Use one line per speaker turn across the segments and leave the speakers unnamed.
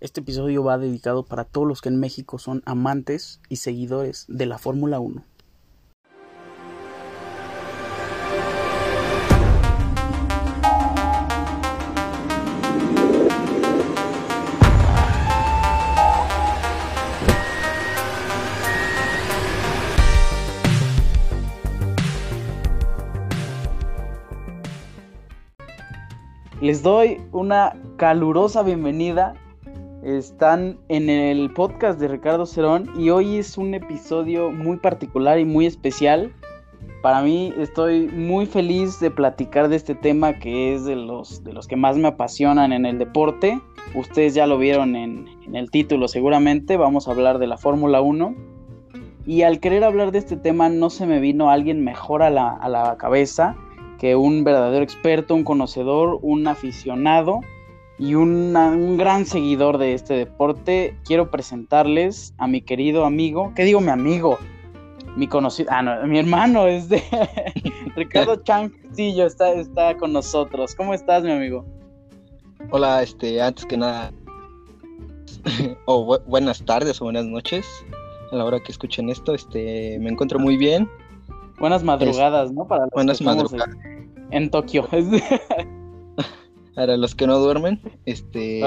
Este episodio va dedicado para todos los que en México son amantes y seguidores de la Fórmula 1. Les doy una calurosa bienvenida. Están en el podcast de Ricardo Cerón y hoy es un episodio muy particular y muy especial. Para mí estoy muy feliz de platicar de este tema que es de los, de los que más me apasionan en el deporte. Ustedes ya lo vieron en, el título seguramente. Vamos a hablar de la Fórmula 1. Y al querer hablar de este tema no se me vino alguien mejor a la, a la cabeza que un verdadero experto, un conocedor, un aficionado y un gran seguidor de este deporte, quiero presentarles a mi querido amigo, ¿qué digo mi amigo? Mi conocido, ah, no, mi hermano es de Ricardo Chancillo, está, está con nosotros. ¿Cómo estás, mi amigo?
Hola, este, antes que nada, o buenas tardes o buenas noches a la hora que escuchen esto, este, me encuentro muy bien.
Buenas madrugadas, ¿no?
Para los buenas madrugadas.
En, Tokio.
Para los que no duermen, este,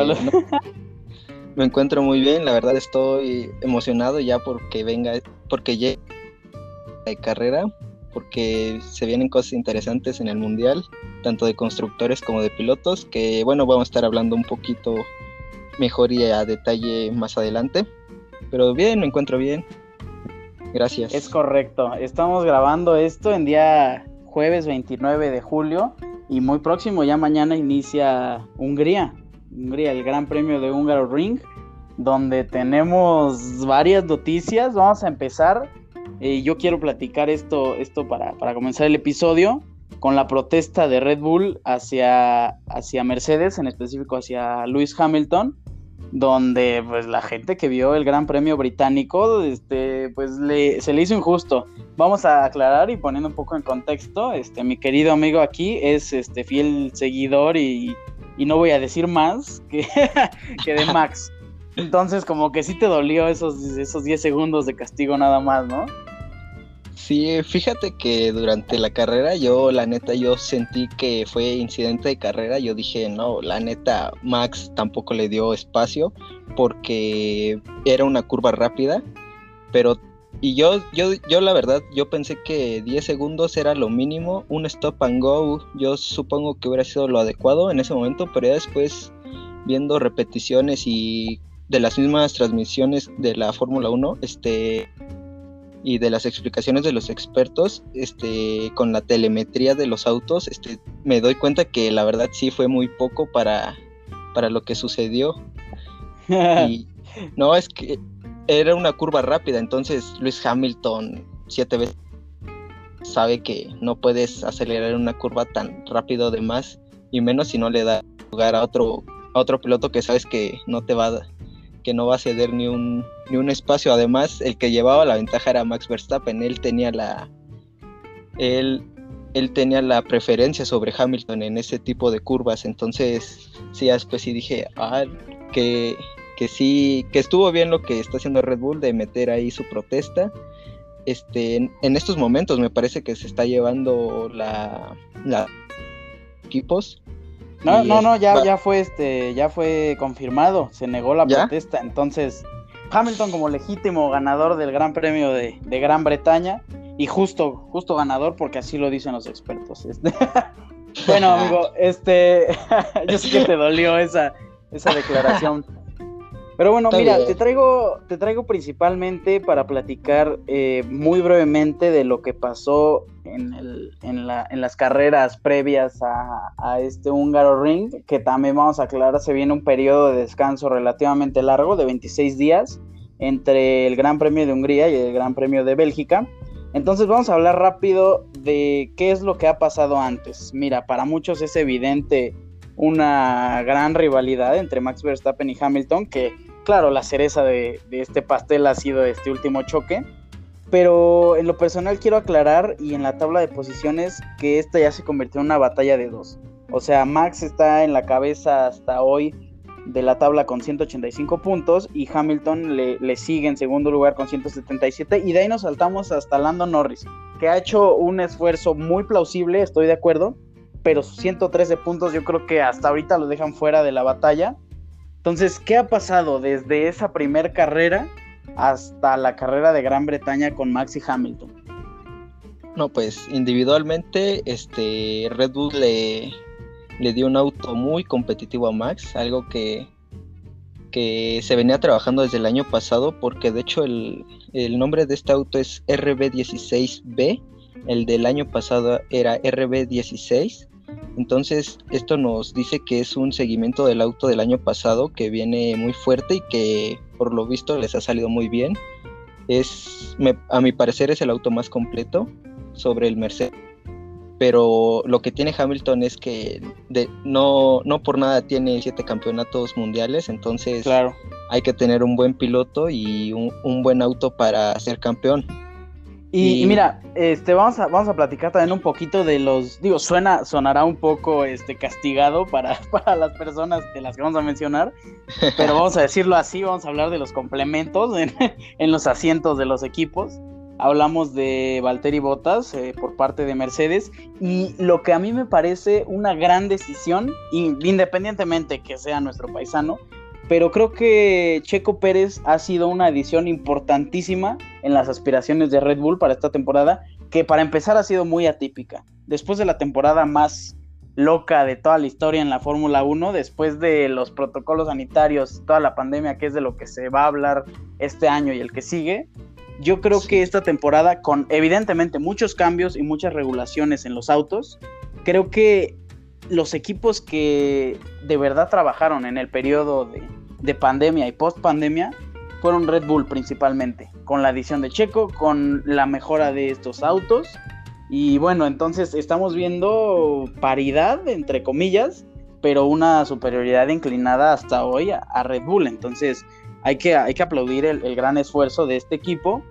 me encuentro muy bien. La verdad estoy emocionado ya porque venga, porque llegue de carrera, porque se vienen cosas interesantes en el mundial, tanto de constructores como de pilotos. Que bueno, vamos a estar hablando un poquito mejor y a detalle más adelante. Pero bien, me encuentro bien. Gracias.
Es correcto. Estamos grabando esto en día jueves 29 de julio y muy próximo, ya mañana inicia Hungría. Hungría, el Gran Premio de Húngaro Ring, donde tenemos varias noticias. Vamos a empezar. Eh, yo quiero platicar esto, esto para, para, comenzar el episodio con la protesta de Red Bull hacia, hacia Mercedes, en específico hacia Lewis Hamilton donde pues la gente que vio el Gran Premio británico, este, pues le, se le hizo injusto. Vamos a aclarar y poniendo un poco en contexto, este, mi querido amigo aquí es este fiel seguidor y, y no voy a decir más que, que de Max. Entonces como que sí te dolió esos, esos 10 segundos de castigo nada más, ¿no?
Sí, fíjate que durante la carrera yo, la neta, yo sentí que fue incidente de carrera. Yo dije, no, la neta, Max tampoco le dio espacio porque era una curva rápida. Pero, y yo, yo, yo la verdad, yo pensé que 10 segundos era lo mínimo. Un stop and go, yo supongo que hubiera sido lo adecuado en ese momento, pero ya después, viendo repeticiones y de las mismas transmisiones de la Fórmula 1, este y de las explicaciones de los expertos, este, con la telemetría de los autos, este, me doy cuenta que la verdad sí fue muy poco para, para lo que sucedió. y no, es que era una curva rápida, entonces Luis Hamilton siete veces sabe que no puedes acelerar una curva tan rápido de más y menos si no le da lugar a otro a otro piloto que sabes que no te va que no va a ceder ni un, ni un espacio. Además, el que llevaba la ventaja era Max Verstappen. Él tenía la. Él, él tenía la preferencia sobre Hamilton en ese tipo de curvas. Entonces, sí, después sí dije, ah, que, que sí, que estuvo bien lo que está haciendo Red Bull de meter ahí su protesta. Este, en, estos momentos me parece que se está llevando la, la equipos
no, no, no, ya, ya fue este, ya fue confirmado, se negó la protesta, entonces Hamilton como legítimo ganador del Gran Premio de, Gran Bretaña y justo, justo ganador porque así lo dicen los expertos. Este. bueno, amigo, este, yo sé que te dolió esa, esa declaración. Pero bueno, mira, te traigo, te traigo principalmente para platicar eh, muy brevemente de lo que pasó en, el, en, la, en las carreras previas a, a, este húngaro ring, que también vamos a aclarar, se viene un periodo de descanso relativamente largo, de 26 días, entre el Gran Premio de Hungría y el Gran Premio de Bélgica. Entonces vamos a hablar rápido de qué es lo que ha pasado antes. Mira, para muchos es evidente una gran rivalidad entre Max Verstappen y Hamilton, que claro, la cereza de, este pastel ha sido este último choque. Pero en lo personal quiero aclarar y en la tabla de posiciones que esta ya se convirtió en una batalla de dos. O sea, Max está en la cabeza hasta hoy de la tabla con 185 puntos y Hamilton le, sigue en segundo lugar con 177 y de ahí nos saltamos hasta Lando Norris, que ha hecho un esfuerzo muy plausible, estoy de acuerdo, pero sus 113 puntos yo creo que hasta ahorita lo dejan fuera de la batalla. Entonces, ¿qué ha pasado desde esa primer carrera hasta la carrera de Gran Bretaña con Max y Hamilton?
No, pues individualmente este Red Bull le, le dio un auto muy competitivo a Max, algo que, que se venía trabajando desde el año pasado, porque de hecho el, nombre de este auto es RB16B, el del año pasado era RB16. Entonces, esto nos dice que es un seguimiento del auto del año pasado que viene muy fuerte y que por lo visto les ha salido muy bien. Es, a mi parecer, es el auto más completo sobre el Mercedes. Pero lo que tiene Hamilton es que de, no, no por nada tiene siete campeonatos mundiales, entonces claro. hay que tener un buen piloto y un, buen auto para ser campeón.
Y, mira, este, vamos a, vamos a platicar también un poquito de los, digo, suena, sonará un poco este, castigado para, para las personas de las que vamos a mencionar, pero vamos a decirlo así, vamos a hablar de los complementos en, en los asientos de los equipos. Hablamos de Valtteri Bottas eh, por parte de Mercedes y lo que a mí me parece una gran decisión, independientemente que sea nuestro paisano, pero creo que Checo Pérez ha sido una adición importantísima en las aspiraciones de Red Bull para esta temporada, que para empezar ha sido muy atípica. Después de la temporada más loca de toda la historia en la Fórmula 1, después de los protocolos sanitarios, toda la pandemia, que es de lo que se va a hablar este año y el que sigue, yo creo que esta temporada, con evidentemente muchos cambios y muchas regulaciones en los autos, creo que los equipos que de verdad trabajaron en el periodo de, pandemia y post pandemia fueron Red Bull principalmente, con la adición de Checo, con la mejora de estos autos. Y bueno, entonces estamos viendo paridad, entre comillas, pero una superioridad inclinada hasta hoy a Red Bull. Entonces, hay que, hay que aplaudir el, gran esfuerzo de este equipo.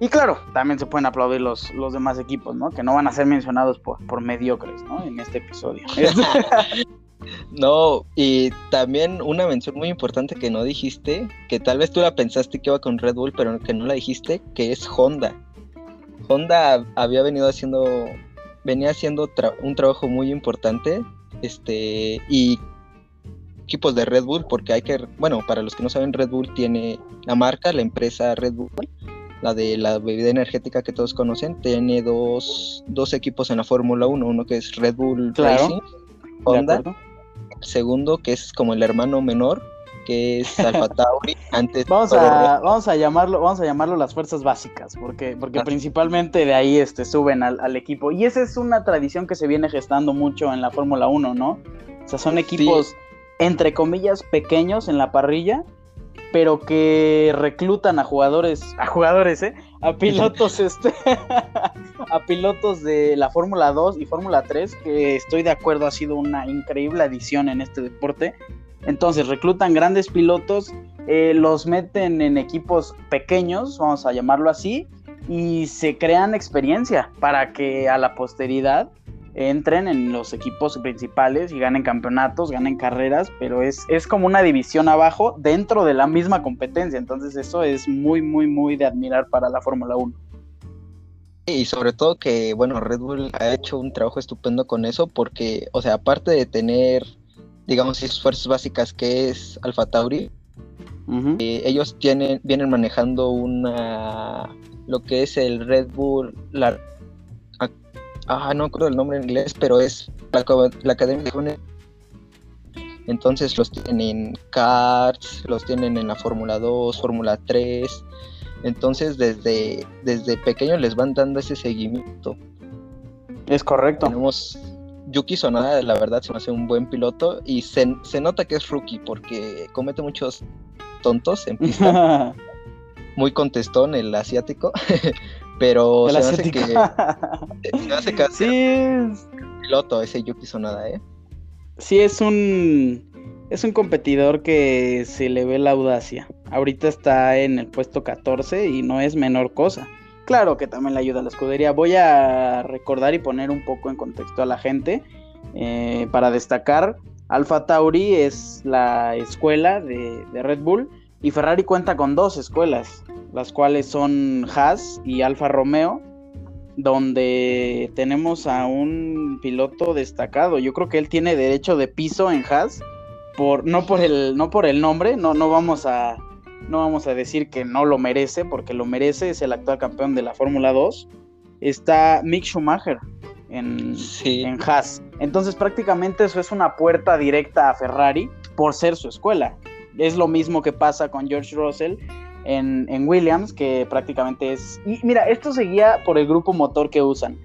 Y claro, también se pueden aplaudir los, los demás equipos, ¿no? Que no van a ser mencionados por, por mediocres, ¿no? En este episodio.
no, y también una mención muy importante que no dijiste, que tal vez tú la pensaste que iba con Red Bull, pero que no la dijiste, que es Honda. Honda había venido haciendo, venía haciendo un trabajo muy importante, este, y equipos de Red Bull, porque hay que, bueno, para los que no saben, Red Bull tiene la marca, la empresa Red Bull, la de la bebida energética que todos conocen, tiene dos, dos equipos en la Fórmula 1, uno que es Red Bull Racing, Honda, el segundo que es como el hermano menor, que es Alfa Tauri.
antes vamos a, vamos a llamarlo, vamos a llamarlo las fuerzas básicas, porque, porque principalmente de ahí este, suben al, al, equipo. Y esa es una tradición que se viene gestando mucho en la Fórmula 1, ¿no? O sea, son equipos entre comillas, pequeños en la parrilla, pero que reclutan a jugadores, a jugadores, ¿eh? A pilotos, este, a pilotos de la Fórmula 2 y Fórmula 3, que estoy de acuerdo, ha sido una increíble adición en este deporte. Entonces, reclutan grandes pilotos, eh, los meten en equipos pequeños, vamos a llamarlo así, y se crean experiencia para que a la posteridad entren en los equipos principales y ganen campeonatos, ganen carreras, pero es, es como una división abajo dentro de la misma competencia. Entonces eso es muy, muy, muy de admirar para la Fórmula 1.
Y sobre todo que, bueno, Red Bull ha hecho un trabajo estupendo con eso porque, o sea, aparte de tener, digamos, sus fuerzas básicas que es Alfa Tauri, eh, ellos tienen, vienen manejando una, lo que es el Red Bull, la ah, no recuerdo el nombre en inglés, pero es la, Academia de Junior. Entonces los tienen en karts, los tienen en la Fórmula 2, Fórmula 3. Entonces desde, desde pequeños les van dando ese seguimiento.
Es correcto.
Tenemos Yuki Sonada, la verdad se me hace un buen piloto y se, se nota que es rookie porque comete muchos tontos en pista. Muy contestón el asiático, Pero se hace que. se hace que sí. Es... piloto ese Yuki Sonada, ¿eh?
Sí, es un. Es un competidor que se le ve la audacia. Ahorita está en el puesto 14 y no es menor cosa. Claro que también le ayuda a la escudería. Voy a recordar y poner un poco en contexto a la gente eh, para destacar Alfa Tauri es la escuela de, de, Red Bull y Ferrari cuenta con dos escuelas, las cuales son Haas y Alfa Romeo, donde tenemos a un piloto destacado. Yo creo que él tiene derecho de piso en Haas, por, no, por el, no por el nombre, no, no, vamos a, no vamos a decir que no lo merece, porque lo merece, es el actual campeón de la Fórmula 2. Está Mick Schumacher en, en Haas. Entonces prácticamente eso es una puerta directa a Ferrari por ser su escuela. Es lo mismo que pasa con George Russell en, Williams, que prácticamente es... Y mira, esto seguía por el grupo motor que usan,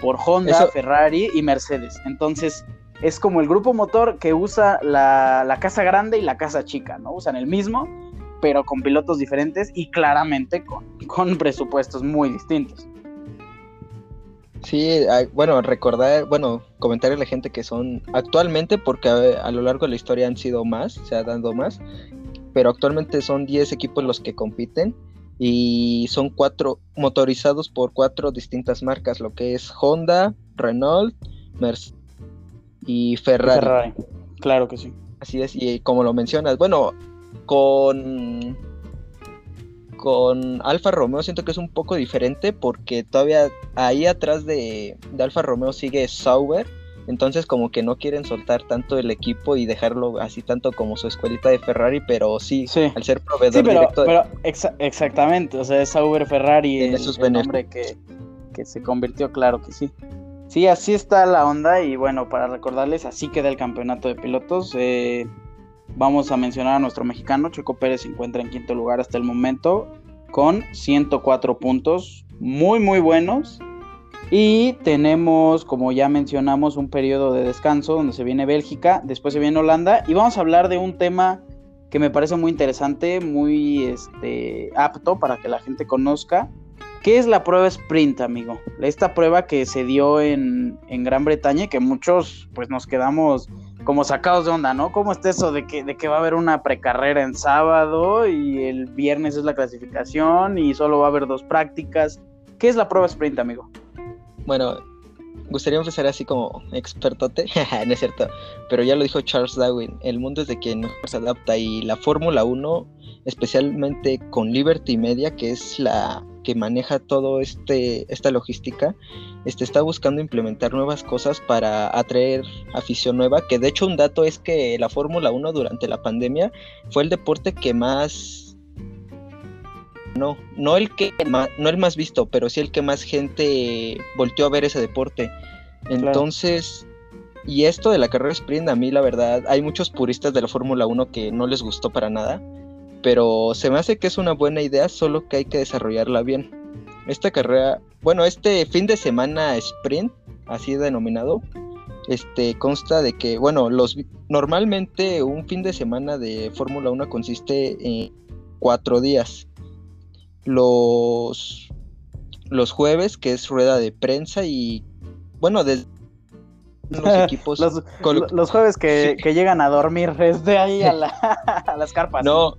por Honda, Ferrari y Mercedes. Entonces, es como el grupo motor que usa la, casa grande y la casa chica, ¿no? Usan el mismo, pero con pilotos diferentes y claramente con, con presupuestos muy distintos.
Sí, bueno, recordar, bueno, comentarle a la gente que son actualmente, porque a, a, lo largo de la historia han sido más, se ha dado más, pero actualmente son 10 equipos los que compiten y son cuatro motorizados por cuatro distintas marcas, lo que es Honda, Renault, Mercedes y Ferrari. Ferrari.
Claro que sí.
Así es, y como lo mencionas, bueno, con con Alfa Romeo siento que es un poco diferente porque todavía ahí atrás de, de Alfa Romeo sigue Sauber entonces como que no quieren soltar tanto el equipo y dejarlo así tanto como su escuelita de Ferrari, pero sí, al ser proveedor sí,
pero,
directo.
Pero exactamente, o sea, es Sauber Ferrari el, el nombre que, que se convirtió, claro que sí. Sí, así está la onda y bueno, para recordarles, así queda el campeonato de pilotos. Eh, vamos a mencionar a nuestro mexicano, Checo Pérez se encuentra en quinto lugar hasta el momento con 104 puntos, muy muy buenos. Y tenemos, como ya mencionamos, un periodo de descanso donde se viene Bélgica, después se viene Holanda y vamos a hablar de un tema que me parece muy interesante, muy este, apto para que la gente conozca. ¿Qué es la prueba sprint, amigo? Esta prueba que se dio en, en, Gran Bretaña y que muchos pues nos quedamos como sacados de onda, ¿no? ¿Cómo está eso de que, de que va a haber una precarrera en sábado y el viernes es la clasificación y solo va a haber dos prácticas? ¿Qué es la prueba sprint, amigo?
Bueno, gustaría empezar así como expertote, no es cierto, pero ya lo dijo Charles Darwin, el mundo es de quien se adapta y la Fórmula 1, especialmente con Liberty Media, que es la que maneja todo este esta logística, este está buscando implementar nuevas cosas para atraer afición nueva, que de hecho un dato es que la Fórmula 1 durante la pandemia fue el deporte que más no, no el que más, no el más visto, pero sí el que más gente volteó a ver ese deporte. Entonces, y esto de la carrera sprint, a mí la verdad, hay muchos puristas de la Fórmula 1 que no les gustó para nada, pero se me hace que es una buena idea, solo que hay que desarrollarla bien. Esta carrera, bueno, este fin de semana sprint, así denominado, este consta de que, bueno, los normalmente un fin de semana de Fórmula 1 consiste en cuatro días los, los jueves, que es rueda de prensa y bueno, de
los equipos. los, jueves que, llegan a dormir desde ahí a, las carpas.
No,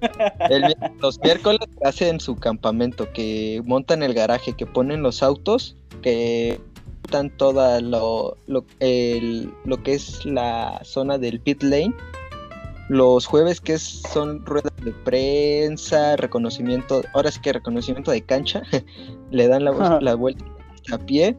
los miércoles hacen su campamento, que montan el garaje, que ponen los autos, que montan toda lo, lo, lo que es la zona del pit lane los jueves que son ruedas de prensa, reconocimiento, ahora sí que reconocimiento de cancha, le dan la, la, vuelta a pie.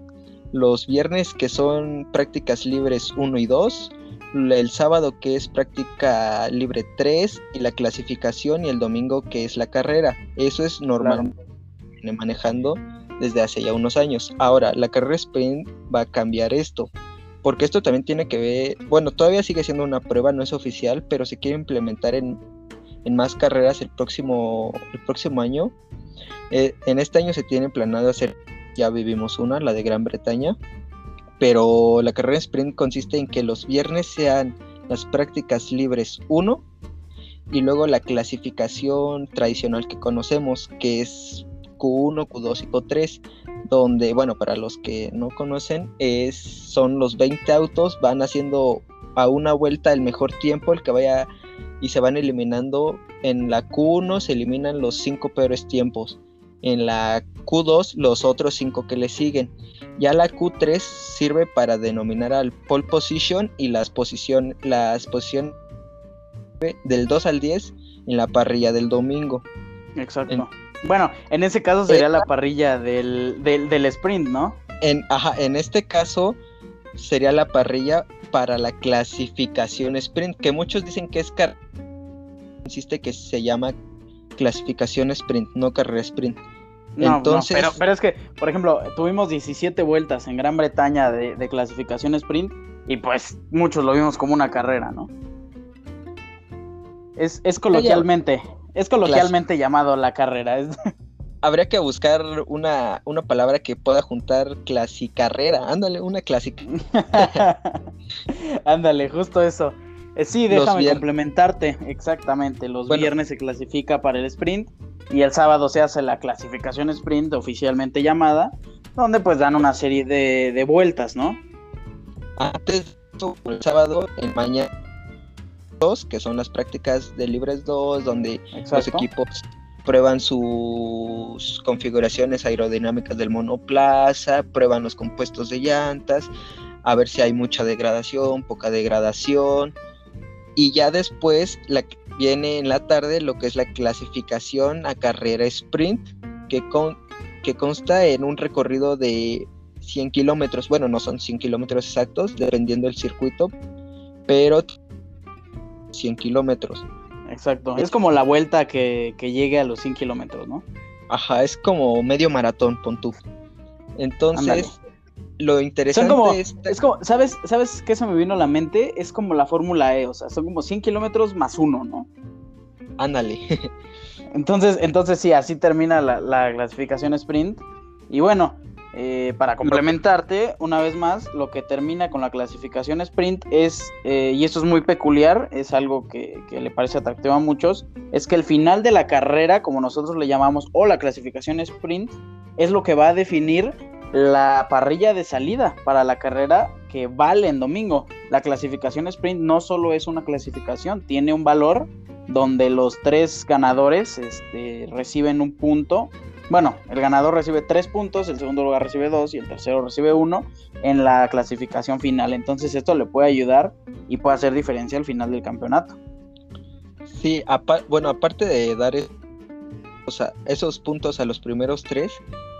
Los viernes que son prácticas libres 1 y 2. El sábado que es práctica libre 3 y la clasificación y el domingo que es la carrera. Eso es normal manejando desde hace ya unos años. Ahora, la carrera sprint va a cambiar esto porque esto también tiene que ver, bueno, todavía sigue siendo una prueba, no es oficial, pero se quiere implementar en, más carreras el próximo, el próximo año. Eh, en este año se tiene planeado hacer, ya vivimos una, la de Gran Bretaña, pero la carrera sprint consiste en que los viernes sean las prácticas libres 1 y luego la clasificación tradicional que conocemos, que es Q1, Q2 y Q3 donde, bueno, para los que no conocen, es, son los 20 autos, van haciendo a una vuelta el mejor tiempo, el que vaya y se van eliminando. En la Q1 se eliminan los 5 peores tiempos. en la Q2 los otros cinco que le siguen. Ya la Q3 sirve para denominar al pole position y las posiciones las posiciones del 2 al 10 en la parrilla del domingo.
Exacto. Bueno, en ese caso sería la parrilla del, del, sprint, ¿no?
En, ajá, en este caso sería la parrilla para la clasificación sprint, que muchos dicen que es car insiste que se llama clasificación sprint, no carrera sprint.
No, Entonces, pero, pero, es que, por ejemplo, tuvimos 17 vueltas en Gran Bretaña de, de, clasificación sprint y pues muchos lo vimos como una carrera, ¿no? Es, es coloquialmente, es coloquialmente llamado la carrera.
Habría que buscar una, una palabra que pueda juntar clasicarrera. Ándale, una clásica.
Ándale, justo eso. Eh, sí, déjame complementarte. Exactamente. Los viernes se clasifica para el sprint y el sábado se hace la clasificación sprint oficialmente llamada, donde pues dan una serie de, de vueltas, ¿no?
Antes, el sábado, el mañana que son las prácticas de Libres 2, donde los equipos prueban sus configuraciones aerodinámicas del monoplaza, prueban los compuestos de llantas, a ver si hay mucha degradación, poca degradación. Y ya después la, viene en la tarde lo que es la clasificación a carrera sprint, que, con, que consta en un recorrido de 100 kilómetros. Bueno, no son 100 kilómetros exactos, dependiendo del circuito, pero 100 kilómetros.
Exacto, es como la vuelta que, llegue a los 100 kilómetros, ¿no?
Ajá, es como medio maratón, pon tú. Entonces, lo interesante
es... es como, ¿sabes, ¿sabes qué se me vino a la mente? Es como la Fórmula E, o sea, son como 100 kilómetros más uno, ¿no?
Ándale.
entonces, entonces sí, así termina la, la clasificación sprint. Y bueno, eh, para complementarte, una vez más, lo que termina con la clasificación sprint es, eh, y esto es muy peculiar, es algo que, le parece atractivo a muchos, es que el final de la carrera, como nosotros le llamamos, o la clasificación sprint, es lo que va a definir la parrilla de salida para la carrera que vale en domingo. La clasificación sprint no solo es una clasificación, tiene un valor donde los tres ganadores este, reciben un punto bueno, el ganador recibe tres puntos, el segundo lugar recibe dos y el tercero recibe uno en la clasificación final. Entonces esto le puede ayudar y puede hacer diferencia al final del campeonato.
Sí, bueno, aparte de dar esos puntos a los primeros tres,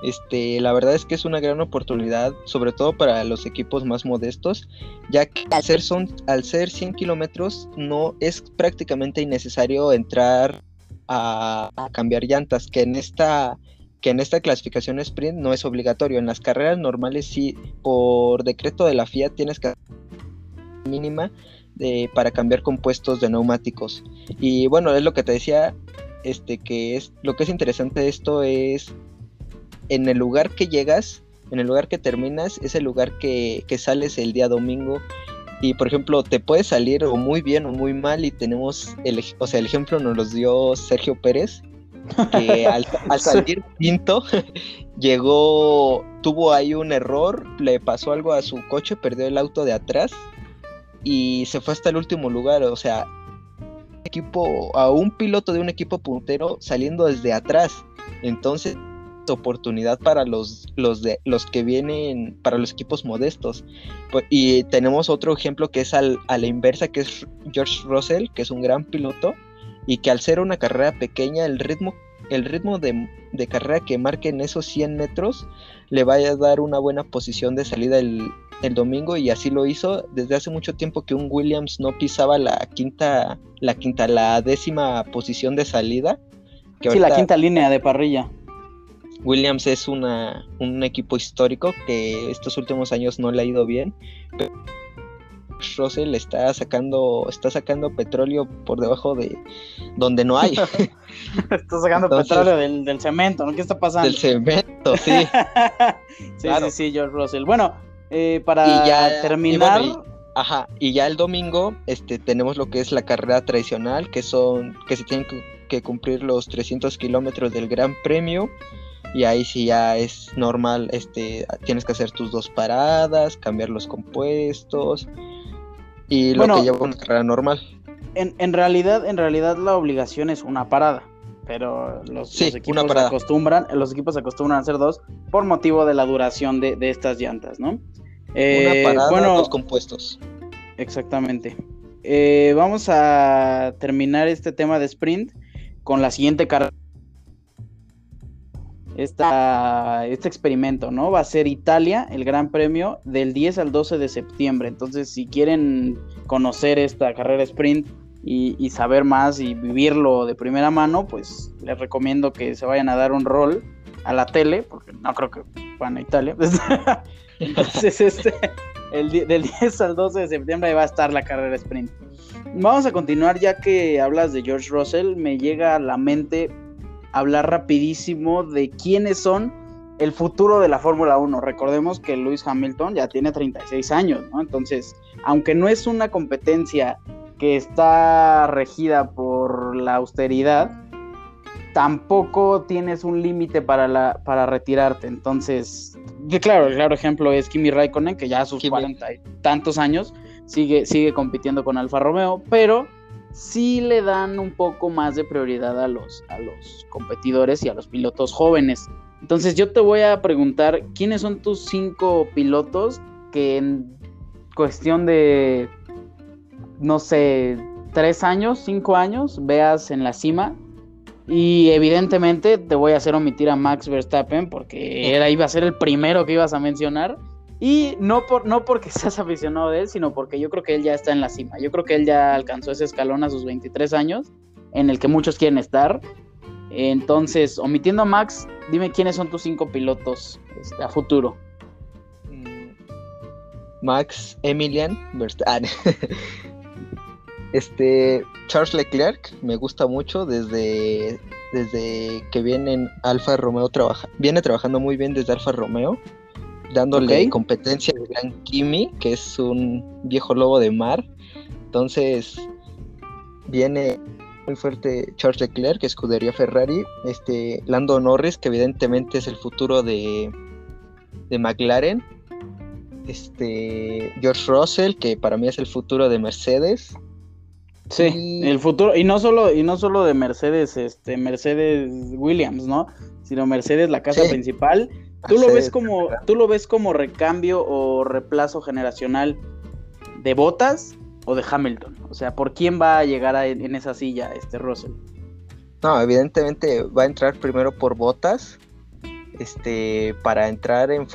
este, la verdad es que es una gran oportunidad, sobre todo para los equipos más modestos, ya que al ser, son, al ser 100 kilómetros no es prácticamente innecesario entrar a cambiar llantas, que en esta que en esta clasificación sprint no es obligatorio. En las carreras normales sí, por decreto de la FIA tienes que mínima para cambiar compuestos de neumáticos. Y bueno, es lo que te decía, este que es lo que es interesante de esto es en el lugar que llegas, en el lugar que terminas, es el lugar que, que sales el día domingo. Y por ejemplo, te puede salir o muy bien o muy mal. Y tenemos el, o sea, el ejemplo nos lo dio Sergio Pérez, que al, salir quinto llegó, tuvo ahí un error, le pasó algo a su coche, perdió el auto de atrás y se fue hasta el último lugar, o sea, equipo a un piloto de un equipo puntero saliendo desde atrás. Entonces, oportunidad para los, los, de, los que vienen, para los equipos modestos. Pues, y tenemos otro ejemplo que es al, a la inversa, que es George Russell, que es un gran piloto, y que al ser una carrera pequeña, el ritmo, el ritmo de, carrera que marque en esos 100 metros le vaya a dar una buena posición de salida el, domingo y así lo hizo desde hace mucho tiempo que un Williams no pisaba la quinta, la quinta, la décima posición de salida.
sí, la quinta línea de parrilla.
Williams es una, un equipo histórico que estos últimos años no le ha ido bien. Russell está sacando, está sacando petróleo por debajo de donde no hay.
está sacando petróleo del, cemento, ¿no? ¿Qué está pasando?
Del cemento, sí.
sí, sí, sí, George Russell. Bueno, eh, para terminar.
ajá, y ya el domingo este, tenemos lo que es la carrera tradicional, que son, que se tienen que cumplir los 300 kilómetros del Gran Premio y ahí sí ya es normal, este, tienes que hacer tus dos paradas, cambiar los compuestos, y lo que lleva una carrera normal.
En, en, realidad, en realidad la obligación es una parada, pero los, equipos acostumbran, los equipos acostumbran a hacer dos por motivo de la duración de, estas llantas, ¿no? una
eh, parada, bueno, dos compuestos.
Exactamente. Eh, vamos a terminar este tema de sprint con la siguiente carrera. Este experimento, ¿no? Va a ser Italia, el Gran Premio, del 10 al 12 de septiembre. Entonces, si quieren conocer esta carrera sprint y, saber más y vivirlo de primera mano, pues les recomiendo que se vayan a dar un rol a la tele, porque no creo que van a Italia. Entonces, este, el, del 10 al 12 de septiembre va a estar la carrera sprint. Vamos a continuar ya que hablas de George Russell, me llega a la mente hablar rapidísimo de quiénes son el futuro de la Fórmula 1. Recordemos que Lewis Hamilton ya tiene 36 años, ¿no? Entonces, aunque no es una competencia que está regida por la austeridad, tampoco tienes un límite para, la, para retirarte. Entonces, claro, el claro ejemplo es Kimi Raikkonen, que ya a sus cuarenta y tantos años sigue, sigue compitiendo con Alfa Romeo, pero sí le dan un poco más de prioridad a los, a los competidores y a los pilotos jóvenes. Entonces yo te voy a preguntar, ¿quiénes son tus cinco pilotos que en cuestión de no sé, tres años, cinco años, veas en la cima. Y evidentemente te voy a hacer omitir a Max Verstappen porque era, iba a ser el primero que ibas a mencionar. Y no, por, no porque seas aficionado de él, sino porque yo creo que él ya está en la cima. Yo creo que él ya alcanzó ese escalón a sus 23 años, en el que muchos quieren estar. Entonces, omitiendo a Max, dime quiénes son tus cinco pilotos este, a futuro.
Mm, Max Emilian Verstappen. Este, Charles Leclerc me gusta mucho desde, desde que viene en Alfa Romeo, trabaja, viene trabajando muy bien desde Alfa Romeo, dándole competencia al Gran Kimi, que es un viejo lobo de mar. Entonces, viene muy fuerte Charles Leclerc, que escudería Ferrari, este, Lando Norris, que evidentemente es el futuro de, de McLaren, este, George Russell, que para mí es el futuro de Mercedes,
Sí, el futuro, y no solo, y no solo de Mercedes, este, Mercedes Williams, ¿no? Sino Mercedes, la casa principal. ¿Tú lo ves como, tú lo ves como recambio o reemplazo generacional de Botas o de Hamilton? O sea, ¿por quién va a llegar en esa silla este Russell?
No, evidentemente va a entrar primero por Botas, este, para entrar en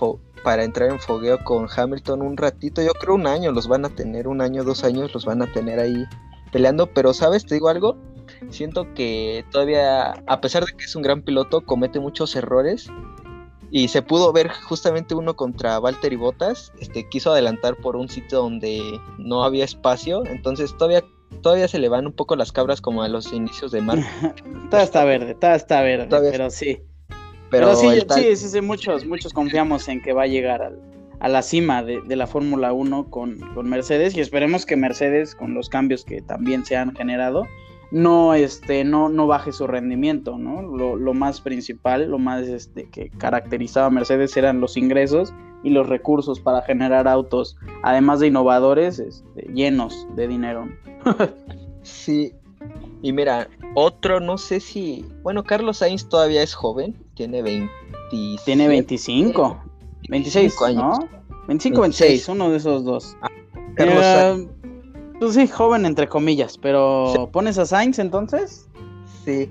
para entrar en fogueo con Hamilton un ratito, yo creo un año los van a tener, un año, dos años los van a tener ahí peleando, pero sabes, te digo algo, siento que todavía, a pesar de que es un gran piloto, comete muchos errores y se pudo ver justamente uno contra Valtteri Bottas, este quiso adelantar por un sitio donde no había espacio, entonces todavía todavía se le van un poco las cabras como a los inicios de marzo.
todo está verde, todo está verde, pero sí. Pero, sí, sí, sí, sí, muchos, muchos confiamos en que va a llegar al, a la cima de, la Fórmula 1 con, Mercedes y esperemos que Mercedes con los cambios que también se han generado no este no no baje su rendimiento no lo, más principal lo más este que caracterizaba a Mercedes eran los ingresos y los recursos para generar autos además de innovadores este, llenos de dinero
sí y mira otro no sé si bueno Carlos Sainz todavía es joven tiene 20
tiene 25 26 años. ¿no? 25, 26, uno de esos dos. Ah, eh, pues sí, joven entre comillas, pero ¿pones a Sainz entonces?
Sí.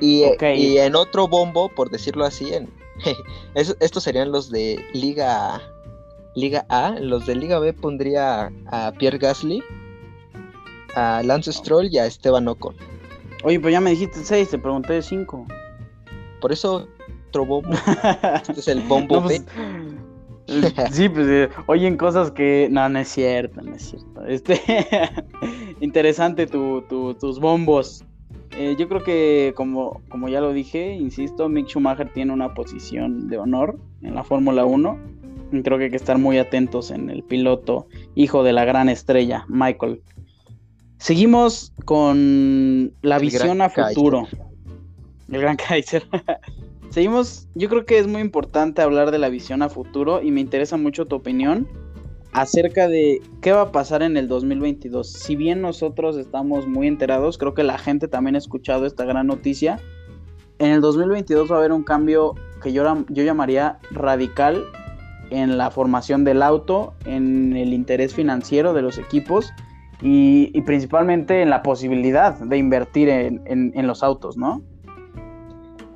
Y, y, en otro bombo, por decirlo así, en, estos serían los de Liga Liga A. Los de Liga B pondría a Pierre Gasly, a Lance Stroll y a Esteban Ocon.
Oye, pues ya me dijiste 6, te pregunté 5.
Por eso otro bombo. este es el bombo B. Pues,
Sí, pues eh, oyen cosas que. No, no es cierto, no es cierto. Este. Interesante tus bombos. Eh, yo creo que, como, como ya lo dije, insisto, Mick Schumacher tiene una posición de honor en la Fórmula 1. Creo que hay que estar muy atentos en el piloto, hijo de la gran estrella, Michael. Seguimos con la visión a futuro. El gran Kaiser. Seguimos, yo creo que es muy importante hablar de la visión a futuro y me interesa mucho tu opinión acerca de qué va a pasar en el 2022. Si bien nosotros estamos muy enterados, creo que la gente también ha escuchado esta gran noticia, en el 2022 va a haber un cambio que yo, yo llamaría radical en la formación del auto, en el interés financiero de los equipos y, principalmente en la posibilidad de invertir en, los autos, ¿no?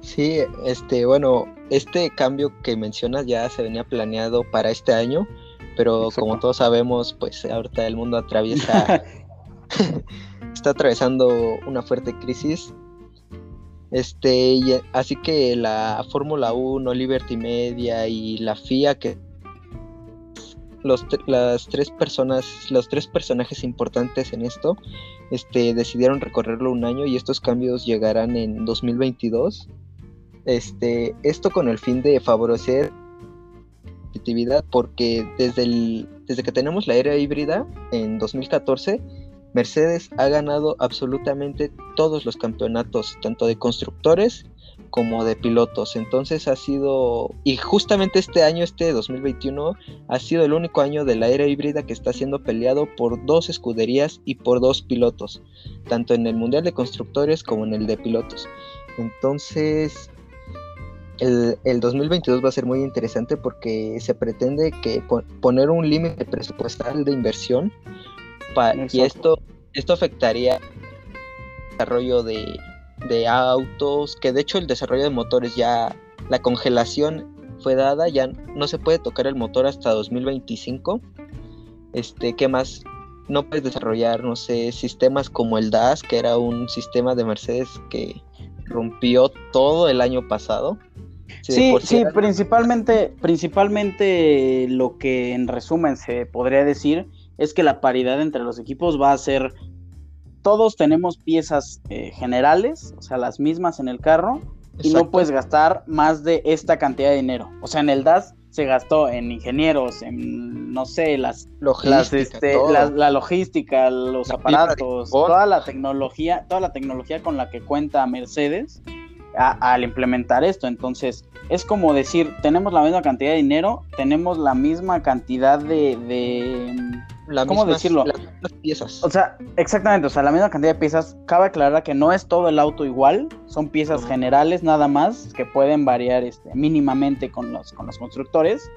Sí, este, bueno, este cambio que mencionas ya se venía planeado para este año, pero como todos sabemos, pues ahorita el mundo atraviesa, está atravesando una fuerte crisis. Este, así que la Fórmula 1, Liberty Media y la FIA, que los, las tres personas, los tres personajes importantes en esto, este, decidieron recorrerlo un año y estos cambios llegarán en 2022. Este, esto con el fin de favorecer competitividad porque desde, el, desde que tenemos la era híbrida en 2014, Mercedes ha ganado absolutamente todos los campeonatos, tanto de constructores como de pilotos. Entonces ha sido, y justamente este año, este 2021, ha sido el único año de la era híbrida que está siendo peleado por dos escuderías y por dos pilotos, tanto en el Mundial de Constructores como en el de pilotos. Entonces, el, 2022 va a ser muy interesante porque se pretende que poner un límite presupuestal de inversión y esto, esto afectaría el desarrollo de, de autos, que de hecho el desarrollo de motores ya, la congelación fue dada, ya no se puede tocar el motor hasta 2025. Este, ¿qué más? No puedes desarrollar, no sé, sistemas como el DAS, que era un sistema de Mercedes que rompió todo el año pasado.
Sí, sí, principalmente, principalmente lo que en resumen se podría decir es que la paridad entre los equipos va a ser todos tenemos piezas eh, generales, o sea, las mismas en el carro, y no puedes gastar más de esta cantidad de dinero. O sea, en el DAS se gastó en ingenieros, en, no sé, las, este, la, logística, los aparatos, toda la tecnología, toda la tecnología con la que cuenta Mercedes al implementar esto. Entonces, es como decir, tenemos la misma cantidad de dinero, tenemos la misma cantidad de ¿Cómo decirlo?
Las piezas.
O sea, exactamente, o sea, la misma cantidad de piezas. Cabe aclarar que no es todo el auto igual, son piezas generales nada más que pueden variar este, mínimamente con los, con los constructores,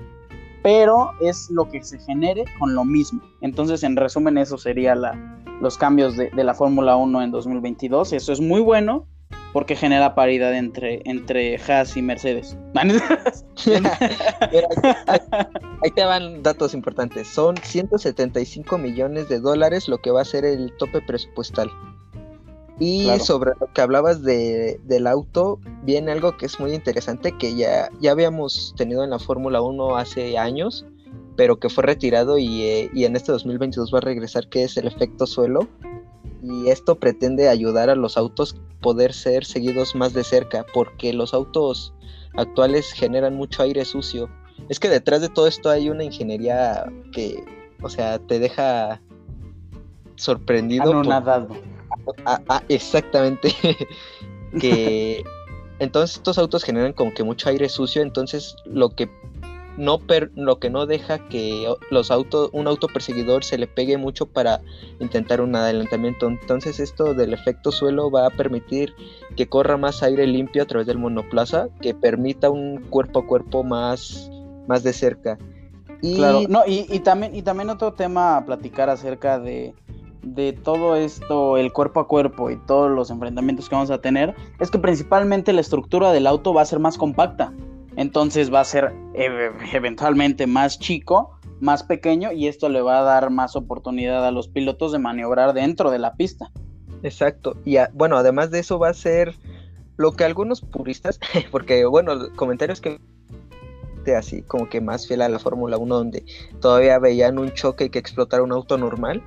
pero es lo que se genere con lo mismo. Entonces, en resumen, eso sería la, los cambios de, de la Fórmula 1 en 2022. Eso es muy bueno porque genera paridad entre, entre Haas y Mercedes.
ahí te van datos importantes. Son 175 millones de dólares lo que va a ser el tope presupuestal. Y sobre lo que hablabas de, del auto, viene algo que es muy interesante, que ya, ya habíamos tenido en la Fórmula 1 hace años, pero que fue retirado y, eh, y en este 2022 va a regresar, que es el efecto suelo y esto pretende ayudar a los autos poder ser seguidos más de cerca porque los autos actuales generan mucho aire sucio. Es que detrás de todo esto hay una ingeniería que, o sea, te deja sorprendido. Ah, ah, exactamente. que entonces estos autos generan como que mucho aire sucio, entonces lo que no lo que no deja que los autos, un auto perseguidor se le pegue mucho para intentar un adelantamiento. Entonces esto del efecto suelo va a permitir que corra más aire limpio a través del monoplaza, que permita un cuerpo a cuerpo más, más de cerca.
Y... No, y, también, y también otro tema a platicar acerca de, de todo esto, el cuerpo a cuerpo y todos los enfrentamientos que vamos a tener, es que principalmente la estructura del auto va a ser más compacta entonces va a ser eventualmente más chico, más pequeño y esto le va a dar más oportunidad a los pilotos de maniobrar dentro de la pista.
Exacto, y bueno, además de eso va a ser lo que algunos puristas, porque bueno, comentarios que así como que más fiel a la Fórmula 1 donde todavía veían un choque y que explotara un auto normal,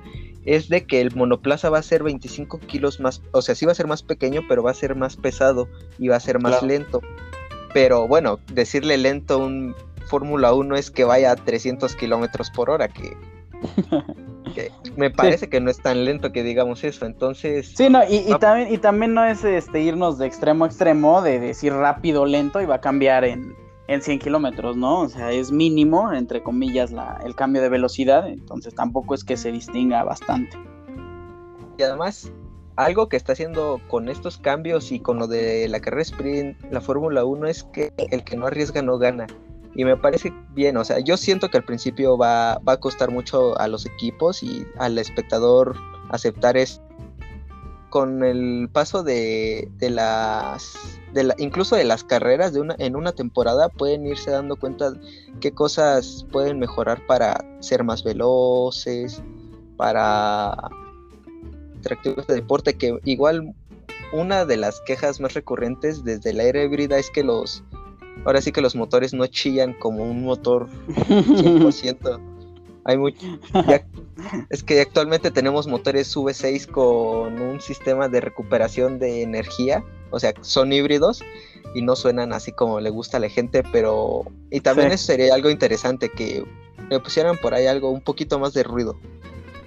es de que el monoplaza va a ser 25 kilos más, o sea, sí va a ser más pequeño, pero va a ser más pesado y va a ser más lento. Pero bueno, decirle lento a un Fórmula 1 es que vaya a 300 kilómetros por hora, que, me parece que no es tan lento que digamos eso. Entonces.
Sí, no, y, también, y también no es este, irnos de extremo a extremo, de decir rápido, lento y va a cambiar en, en 100 kilómetros, ¿no? O sea, es mínimo, entre comillas, la, el cambio de velocidad, entonces tampoco es que se distinga bastante.
Y además, algo que está haciendo con estos cambios y con lo de la carrera sprint, la Fórmula 1 es que el que no arriesga no gana. Y me parece bien, o sea, yo siento que al principio va, va a costar mucho a los equipos y al espectador aceptar esto. Con el paso de, de las, de la, incluso de las carreras de una, en una temporada, pueden irse dando cuenta qué cosas pueden mejorar para ser más veloces, para atractivos de deporte, que igual una de las quejas más recurrentes desde la era híbrida es que los, ahora sí que los motores no chillan como un motor 100%. Hay mucho, es que actualmente tenemos motores V6 con un sistema de recuperación de energía, o sea, son híbridos y no suenan así como le gusta a la gente, pero y también eso sería algo interesante que le pusieran por ahí algo un poquito más de ruido.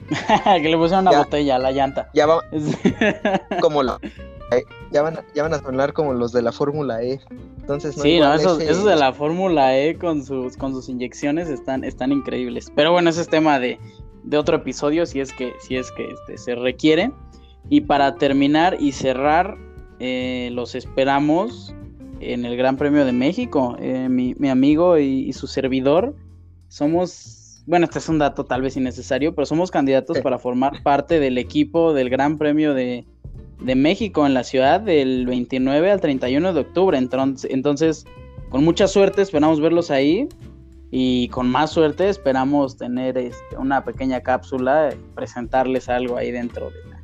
que le pusieron una botella a la llanta.
Ya va. como lo, eh, ya, van, ya van a sonar como los de la Fórmula E. Entonces,
sí, no, esos, de la Fórmula E con sus, con sus inyecciones están, están increíbles. Pero bueno, ese es tema de, de otro episodio, si es que, si es que este, se requiere. Y para terminar y cerrar, eh, los esperamos en el Gran Premio de México. Eh, mi, mi, amigo y, y su servidor somos bueno, este es un dato tal vez innecesario, pero somos candidatos para formar parte del equipo del Gran Premio de, México en la ciudad del 29 al 31 de octubre. Entonces, entonces, con mucha suerte esperamos verlos ahí y con más suerte esperamos tener este, una pequeña cápsula, presentarles algo ahí dentro de la,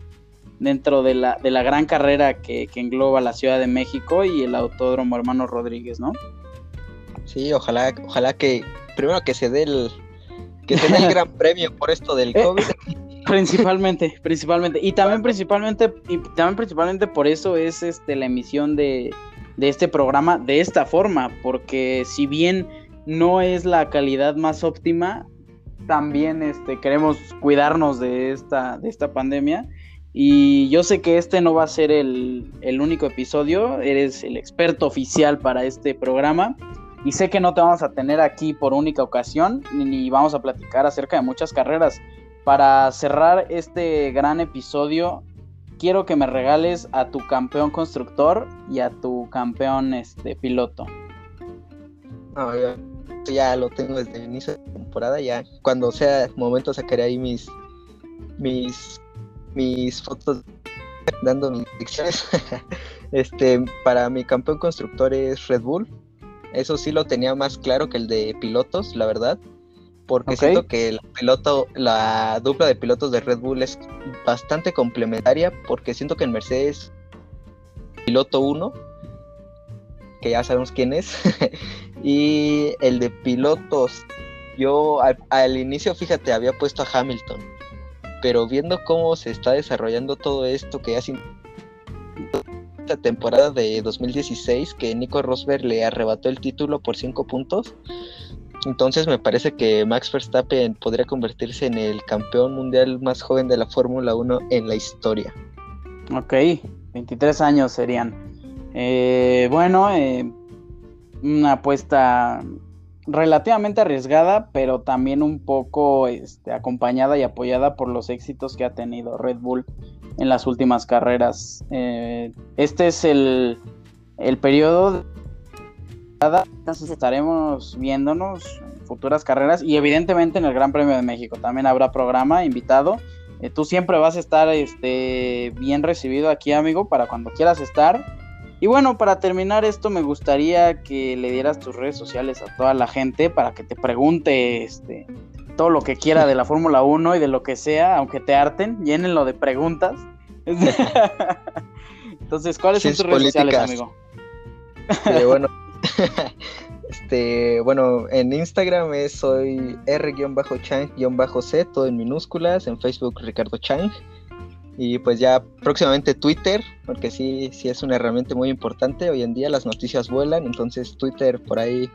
dentro de la, de la gran carrera que, que engloba la Ciudad de México y el Autódromo Hermano Rodríguez, ¿no?
Sí, ojalá, ojalá que primero que se dé el, que tenga el gran premio por esto del eh, COVID.
Principalmente, principalmente. Y también principalmente, y también principalmente por eso es este la emisión de, de este programa de esta forma. Porque si bien no es la calidad más óptima, también este, queremos cuidarnos de esta, de esta pandemia. Y yo sé que este no va a ser el, el único episodio, eres el experto oficial para este programa y sé que no te vamos a tener aquí por única ocasión, ni, vamos a platicar acerca de muchas carreras. Para cerrar este gran episodio, quiero que me regales a tu campeón constructor y a tu campeón este, piloto.
ya, lo tengo desde el inicio de la temporada, ya cuando sea momento sacaré ahí mis mis mis fotos dando mis predicciones. este, para mi campeón constructor es Red Bull, eso sí lo tenía más claro que el de pilotos, la verdad. Porque siento que el piloto, la dupla de pilotos de Red Bull es bastante complementaria. Porque siento que en Mercedes, piloto 1, que ya sabemos quién es, y el de pilotos, yo al, al inicio, fíjate, había puesto a Hamilton. Pero viendo cómo se está desarrollando todo esto, que ya sin temporada de 2016 que Nico Rosberg le arrebató el título por 5 puntos. Entonces me parece que Max Verstappen podría convertirse en el campeón mundial más joven de la Fórmula 1 en la historia.
Ok, 23 años serían. Eh, bueno, eh, una apuesta relativamente arriesgada, pero también un poco este, acompañada y apoyada por los éxitos que ha tenido Red Bull en las últimas carreras. Eh, este es el, el periodo entonces estaremos viéndonos en futuras carreras y evidentemente en el Gran Premio de México también habrá programa invitado. Eh, tú siempre vas a estar este, bien recibido aquí, amigo, para cuando quieras estar. Y bueno, para terminar esto, me gustaría que le dieras tus redes sociales a toda la gente para que te pregunte este, todo lo que quiera de la Fórmula 1 y de lo que sea, aunque te harten, llénenlo de preguntas. Entonces, ¿cuáles son tus redes sociales, amigo?
bueno, este, bueno, en Instagram es soy r-chang-c, todo en minúsculas, en Facebook Ricardo Chang. Y pues ya próximamente Twitter, porque sí, sí es una herramienta muy importante. Hoy en día las noticias vuelan, entonces Twitter por ahí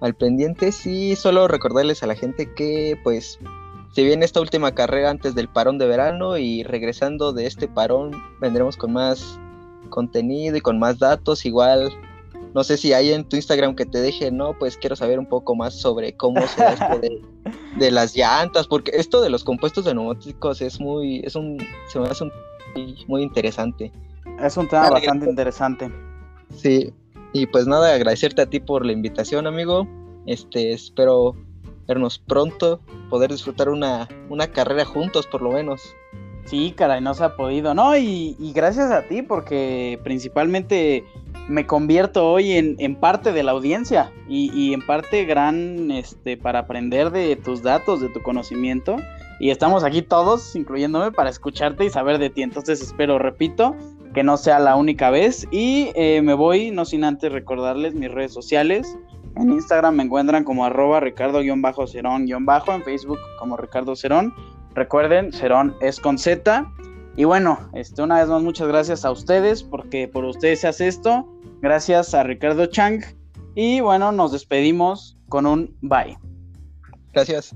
al pendiente. Sí, solo recordarles a la gente que pues si bien esta última carrera antes del parón de verano y regresando de este parón vendremos con más contenido y con más datos, igual no sé si hay en tu Instagram que te deje, no, pues quiero saber un poco más sobre cómo se esto de, de, las llantas, porque esto de los compuestos de neumáticos es muy, es un, se me hace un muy interesante.
Es un tema bastante interesante.
Sí, y pues nada, agradecerte a ti por la invitación, amigo. Este, espero vernos pronto, poder disfrutar una, una carrera juntos por lo menos.
Sí, caray, no se ha podido, ¿no? Y, gracias a ti, porque principalmente me convierto hoy en, parte de la audiencia y, y, en parte gran este, para aprender de tus datos, de tu conocimiento. Y estamos aquí todos, incluyéndome, para escucharte y saber de ti. Entonces espero, repito, que no sea la única vez. Y eh, me voy, no sin antes recordarles mis redes sociales. En Instagram me encuentran como arroba ricardo-cerón-bajo, en Facebook como Ricardo Cerón. Recuerden, Cerón es con Z. Y bueno, este, una vez más muchas gracias a ustedes porque por ustedes se hace esto. Gracias a Ricardo Chang. Y bueno, nos despedimos con un bye.
Gracias.